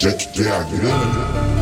Jack, yeah,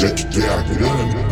Jack, yeah, yeah.